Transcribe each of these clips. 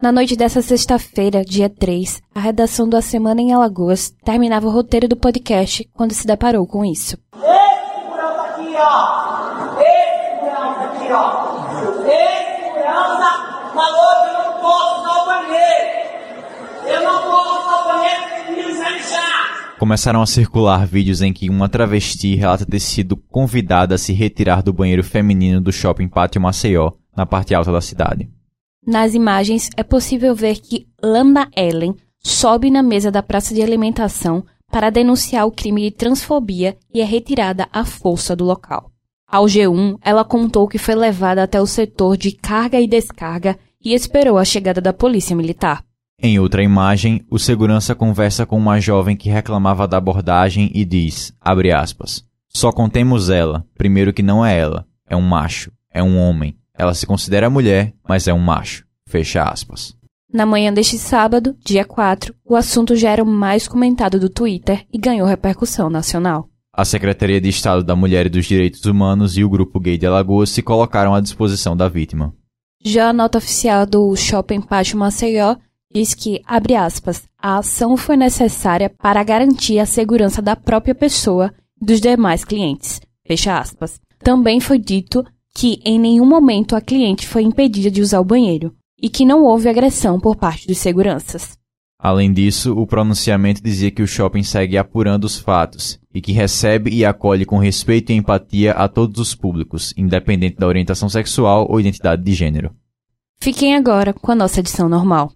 Na noite dessa sexta-feira, dia 3, a redação do A Semana em Alagoas terminava o roteiro do podcast quando se deparou com isso. Esse aqui, ó. Esse aqui, ó. Esse falou que eu não posso. Eu não posso. Começaram a circular vídeos em que uma travesti relata ter sido convidada a se retirar do banheiro feminino do shopping Pátio Maceió, na parte alta da cidade. Nas imagens é possível ver que Lambda Ellen sobe na mesa da praça de alimentação para denunciar o crime de transfobia e é retirada à força do local. Ao G1, ela contou que foi levada até o setor de carga e descarga e esperou a chegada da polícia militar. Em outra imagem, o segurança conversa com uma jovem que reclamava da abordagem e diz, abre aspas, só contemos ela, primeiro que não é ela, é um macho, é um homem, ela se considera mulher, mas é um macho. Fecha aspas. Na manhã deste sábado, dia 4, o assunto já era o mais comentado do Twitter e ganhou repercussão nacional. A Secretaria de Estado da Mulher e dos Direitos Humanos e o Grupo Gay de Alagoas se colocaram à disposição da vítima. Já a nota oficial do Shopping Pátio Maceió diz que, abre aspas, a ação foi necessária para garantir a segurança da própria pessoa e dos demais clientes. Fecha aspas. Também foi dito que em nenhum momento a cliente foi impedida de usar o banheiro e que não houve agressão por parte dos seguranças. Além disso, o pronunciamento dizia que o shopping segue apurando os fatos e que recebe e acolhe com respeito e empatia a todos os públicos, independente da orientação sexual ou identidade de gênero. Fiquem agora com a nossa edição normal.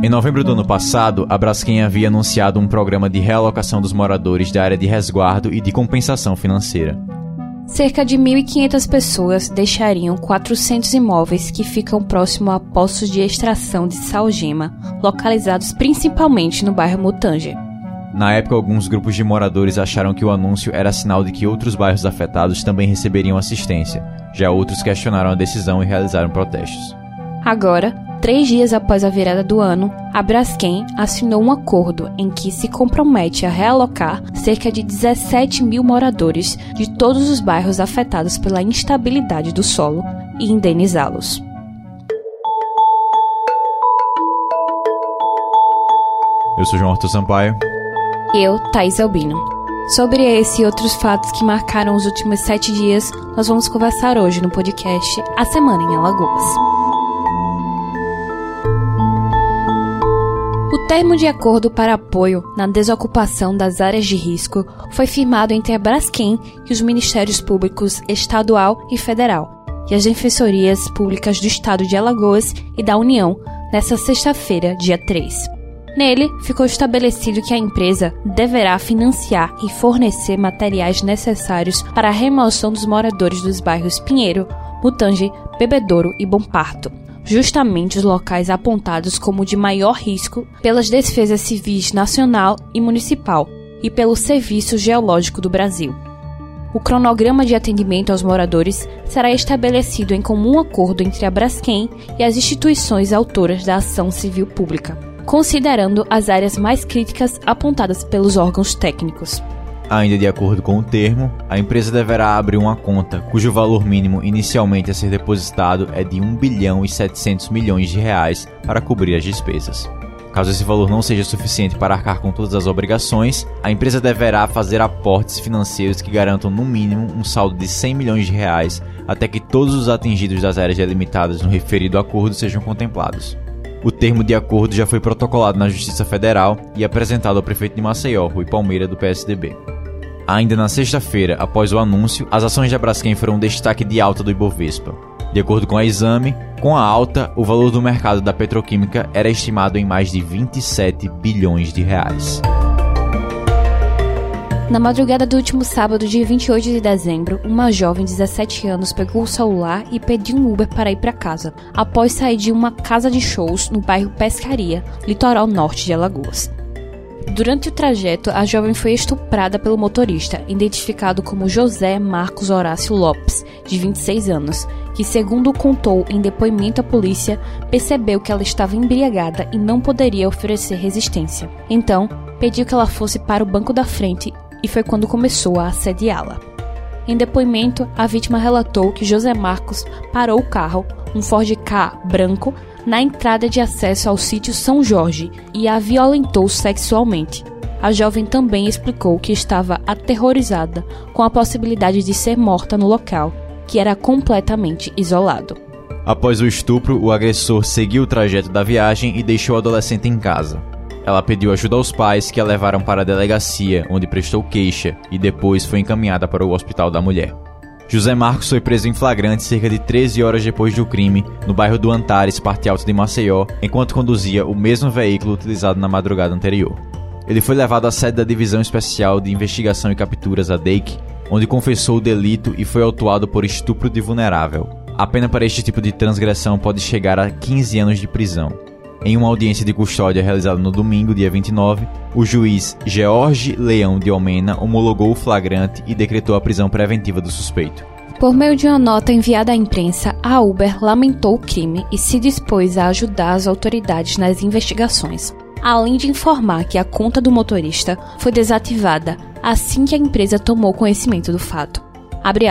Em novembro do ano passado, a Braskem havia anunciado um programa de realocação dos moradores da área de resguardo e de compensação financeira. Cerca de 1.500 pessoas deixariam 400 imóveis que ficam próximo a postos de extração de salgema, localizados principalmente no bairro Mutange. Na época, alguns grupos de moradores acharam que o anúncio era sinal de que outros bairros afetados também receberiam assistência. Já outros questionaram a decisão e realizaram protestos. Agora, Três dias após a virada do ano, a Braskem assinou um acordo em que se compromete a realocar cerca de 17 mil moradores de todos os bairros afetados pela instabilidade do solo e indenizá-los. Eu sou João Arthur Sampaio. Eu, Thaís Albino. Sobre esse e outros fatos que marcaram os últimos sete dias, nós vamos conversar hoje no podcast A Semana em Alagoas. Termo de acordo para apoio na desocupação das áreas de risco foi firmado entre a Braskem e os Ministérios Públicos Estadual e Federal e as Defensorias Públicas do Estado de Alagoas e da União nesta sexta-feira, dia 3. Nele, ficou estabelecido que a empresa deverá financiar e fornecer materiais necessários para a remoção dos moradores dos bairros Pinheiro, Mutange, Bebedouro e Bom Parto, justamente os locais apontados como de maior risco pelas defesas civis nacional e municipal e pelo Serviço Geológico do Brasil. O cronograma de atendimento aos moradores será estabelecido em comum acordo entre a Braskem e as instituições autoras da ação civil pública, considerando as áreas mais críticas apontadas pelos órgãos técnicos. Ainda de acordo com o termo, a empresa deverá abrir uma conta cujo valor mínimo inicialmente a ser depositado é de 1 bilhão e 700 milhões de reais para cobrir as despesas. Caso esse valor não seja suficiente para arcar com todas as obrigações, a empresa deverá fazer aportes financeiros que garantam no mínimo um saldo de 100 milhões de reais até que todos os atingidos das áreas delimitadas no referido acordo sejam contemplados. O termo de acordo já foi protocolado na Justiça Federal e apresentado ao prefeito de Maceió, Rui Palmeira, do PSDB. Ainda na sexta-feira, após o anúncio, as ações da Braskem foram um destaque de alta do Ibovespa. De acordo com a Exame, com a alta, o valor do mercado da petroquímica era estimado em mais de 27 bilhões de reais. Na madrugada do último sábado, dia 28 de dezembro, uma jovem de 17 anos pegou o celular e pediu um Uber para ir para casa, após sair de uma casa de shows no bairro Pescaria, litoral norte de Alagoas. Durante o trajeto, a jovem foi estuprada pelo motorista, identificado como José Marcos Horácio Lopes, de 26 anos, que, segundo contou em depoimento à polícia, percebeu que ela estava embriagada e não poderia oferecer resistência. Então, pediu que ela fosse para o banco da frente e foi quando começou a assediá-la. Em depoimento, a vítima relatou que José Marcos parou o carro, um Ford K branco, na entrada de acesso ao sítio São Jorge e a violentou sexualmente. A jovem também explicou que estava aterrorizada com a possibilidade de ser morta no local, que era completamente isolado. Após o estupro, o agressor seguiu o trajeto da viagem e deixou a adolescente em casa. Ela pediu ajuda aos pais, que a levaram para a delegacia, onde prestou queixa e depois foi encaminhada para o hospital da mulher. José Marcos foi preso em flagrante cerca de 13 horas depois do crime, no bairro do Antares, parte alta de Maceió, enquanto conduzia o mesmo veículo utilizado na madrugada anterior. Ele foi levado à sede da Divisão Especial de Investigação e Capturas, a DEIC, onde confessou o delito e foi autuado por estupro de vulnerável. A pena para este tipo de transgressão pode chegar a 15 anos de prisão. Em uma audiência de custódia realizada no domingo, dia 29, o juiz George Leão de Almena homologou o flagrante e decretou a prisão preventiva do suspeito. Por meio de uma nota enviada à imprensa, a Uber lamentou o crime e se dispôs a ajudar as autoridades nas investigações além de informar que a conta do motorista foi desativada assim que a empresa tomou conhecimento do fato.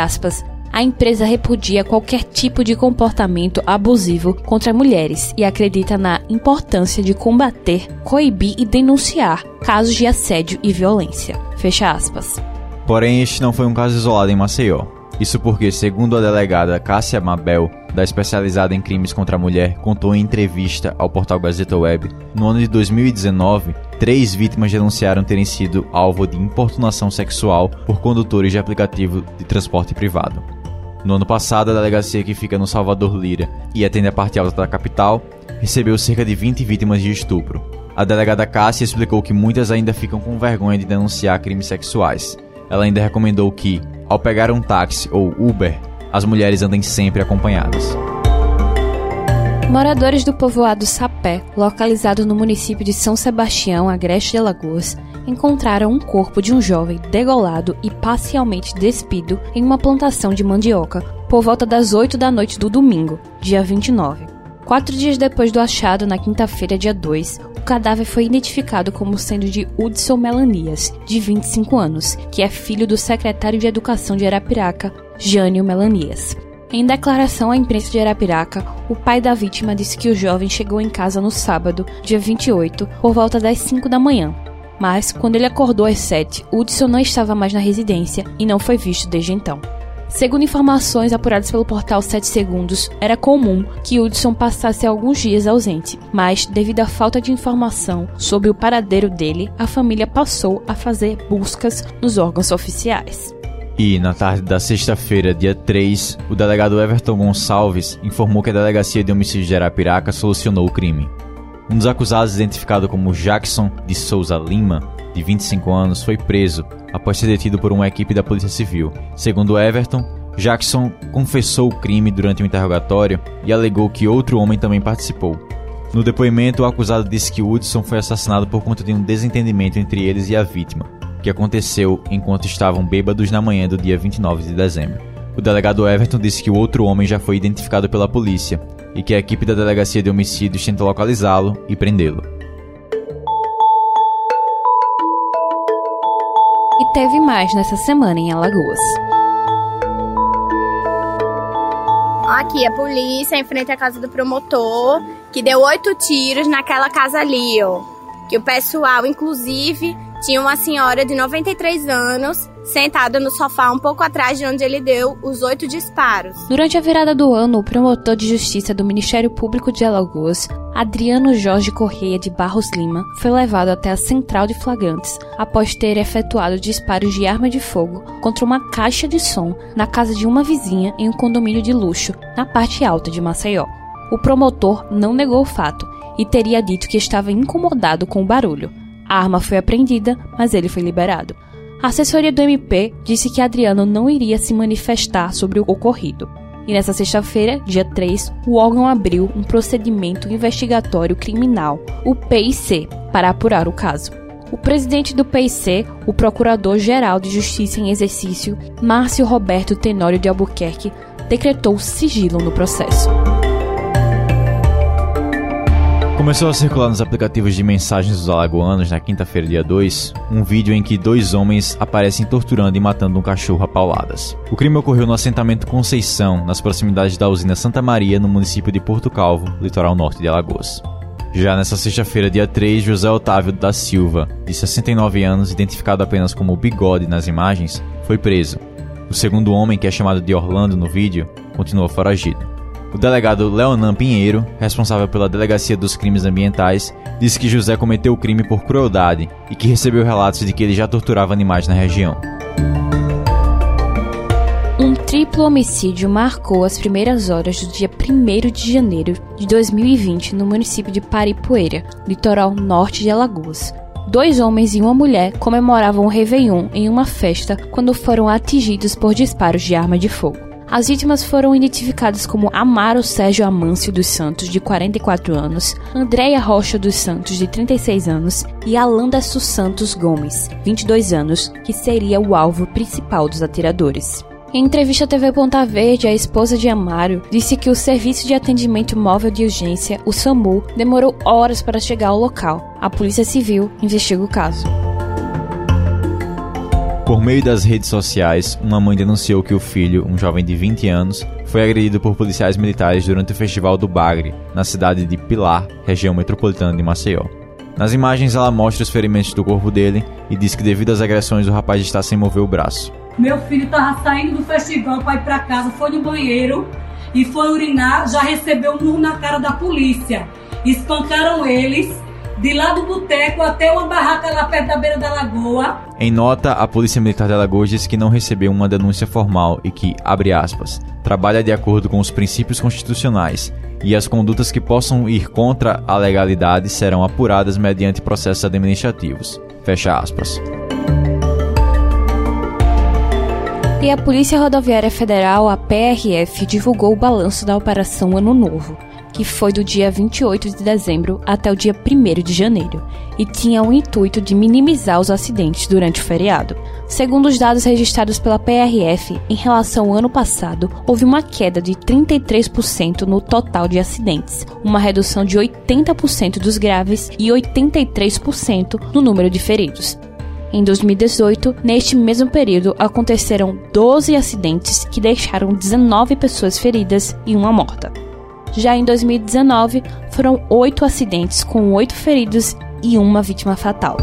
Aspas, a empresa repudia qualquer tipo de comportamento abusivo contra mulheres e acredita na importância de combater, coibir e denunciar casos de assédio e violência. Fecha aspas. Porém, este não foi um caso isolado em Maceió. Isso porque, segundo a delegada Cássia Mabel, da especializada em crimes contra a mulher, contou em entrevista ao portal Gazeta Web, no ano de 2019, três vítimas denunciaram terem sido alvo de importunação sexual por condutores de aplicativo de transporte privado. No ano passado, a delegacia que fica no Salvador Lira e atende a parte alta da capital recebeu cerca de 20 vítimas de estupro. A delegada Cássia explicou que muitas ainda ficam com vergonha de denunciar crimes sexuais. Ela ainda recomendou que, ao pegar um táxi ou Uber, as mulheres andem sempre acompanhadas. Moradores do povoado Sapé, localizado no município de São Sebastião, Agreste de Alagoas, encontraram um corpo de um jovem degolado e parcialmente despido em uma plantação de mandioca por volta das 8 da noite do domingo, dia 29. Quatro dias depois do achado, na quinta-feira, dia 2, o cadáver foi identificado como sendo de Hudson Melanias, de 25 anos, que é filho do secretário de Educação de Arapiraca, Jânio Melanias. Em declaração à imprensa de Arapiraca, o pai da vítima disse que o jovem chegou em casa no sábado, dia 28, por volta das 5 da manhã. Mas, quando ele acordou às 7, Hudson não estava mais na residência e não foi visto desde então. Segundo informações apuradas pelo portal 7 Segundos, era comum que Hudson passasse alguns dias ausente, mas, devido à falta de informação sobre o paradeiro dele, a família passou a fazer buscas nos órgãos oficiais. E, na tarde da sexta-feira, dia 3, o delegado Everton Gonçalves informou que a Delegacia de Homicídio de Arapiraca solucionou o crime. Um dos acusados, identificado como Jackson de Souza Lima, de 25 anos, foi preso após ser detido por uma equipe da Polícia Civil. Segundo Everton, Jackson confessou o crime durante o interrogatório e alegou que outro homem também participou. No depoimento, o acusado disse que Hudson foi assassinado por conta de um desentendimento entre eles e a vítima que aconteceu enquanto estavam bêbados na manhã do dia 29 de dezembro. O delegado Everton disse que o outro homem já foi identificado pela polícia e que a equipe da delegacia de homicídios tenta localizá-lo e prendê-lo. E teve mais nessa semana em Alagoas. Aqui, a polícia em frente à casa do promotor, que deu oito tiros naquela casa ali, ó. Que o pessoal, inclusive, tinha uma senhora de 93 anos sentada no sofá um pouco atrás de onde ele deu os oito disparos. Durante a virada do ano, o promotor de justiça do Ministério Público de Alagoas, Adriano Jorge Correia de Barros Lima, foi levado até a central de flagrantes após ter efetuado disparos de arma de fogo contra uma caixa de som na casa de uma vizinha em um condomínio de luxo na parte alta de Maceió. O promotor não negou o fato e teria dito que estava incomodado com o barulho. A arma foi apreendida, mas ele foi liberado. A assessoria do MP disse que Adriano não iria se manifestar sobre o ocorrido. E nessa sexta-feira, dia 3, o órgão abriu um procedimento investigatório criminal, o PIC, para apurar o caso. O presidente do PIC, o Procurador-Geral de Justiça em Exercício, Márcio Roberto Tenório de Albuquerque, decretou sigilo no processo. Começou a circular nos aplicativos de mensagens dos alagoanos na quinta-feira, dia 2, um vídeo em que dois homens aparecem torturando e matando um cachorro a pauladas. O crime ocorreu no assentamento Conceição, nas proximidades da usina Santa Maria, no município de Porto Calvo, litoral norte de Alagoas. Já nessa sexta-feira, dia 3, José Otávio da Silva, de 69 anos, identificado apenas como Bigode nas imagens, foi preso. O segundo homem, que é chamado de Orlando no vídeo, continuou foragido. O delegado Leonan Pinheiro, responsável pela Delegacia dos Crimes Ambientais, disse que José cometeu o crime por crueldade e que recebeu relatos de que ele já torturava animais na região. Um triplo homicídio marcou as primeiras horas do dia 1 de janeiro de 2020 no município de Paripoeira, litoral norte de Alagoas. Dois homens e uma mulher comemoravam o Réveillon em uma festa quando foram atingidos por disparos de arma de fogo. As vítimas foram identificadas como Amaro Sérgio Amâncio dos Santos, de 44 anos, Andréia Rocha dos Santos, de 36 anos, e Alanda Santos Gomes, 22 anos, que seria o alvo principal dos atiradores. Em entrevista à TV Ponta Verde, a esposa de Amaro disse que o Serviço de Atendimento Móvel de Urgência, o SAMU, demorou horas para chegar ao local. A Polícia Civil investiga o caso. Por meio das redes sociais, uma mãe denunciou que o filho, um jovem de 20 anos, foi agredido por policiais militares durante o Festival do Bagre, na cidade de Pilar, região metropolitana de Maceió. Nas imagens, ela mostra os ferimentos do corpo dele e diz que, devido às agressões, o rapaz está sem mover o braço. Meu filho estava saindo do festival para ir para casa, foi no banheiro e foi urinar, já recebeu um murro na cara da polícia. Espancaram eles de lá do boteco até uma barraca lá perto da beira da lagoa. Em nota, a Polícia Militar de Alagoas diz que não recebeu uma denúncia formal e que, abre aspas, trabalha de acordo com os princípios constitucionais e as condutas que possam ir contra a legalidade serão apuradas mediante processos administrativos. Fecha aspas. E a Polícia Rodoviária Federal, a PRF, divulgou o balanço da Operação Ano Novo que foi do dia 28 de dezembro até o dia 1 de janeiro, e tinha o intuito de minimizar os acidentes durante o feriado. Segundo os dados registrados pela PRF, em relação ao ano passado, houve uma queda de 33% no total de acidentes, uma redução de 80% dos graves e 83% no número de feridos. Em 2018, neste mesmo período, aconteceram 12 acidentes que deixaram 19 pessoas feridas e uma morta. Já em 2019, foram oito acidentes com oito feridos e uma vítima fatal.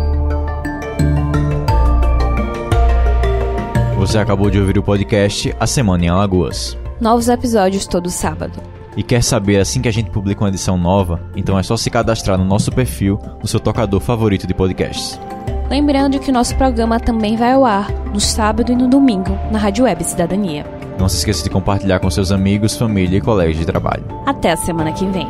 Você acabou de ouvir o podcast A Semana em Alagoas. Novos episódios todo sábado. E quer saber assim que a gente publica uma edição nova? Então é só se cadastrar no nosso perfil no seu tocador favorito de podcasts. Lembrando que nosso programa também vai ao ar no sábado e no domingo na Rádio Web Cidadania. Não se esqueça de compartilhar com seus amigos, família e colegas de trabalho. Até a semana que vem.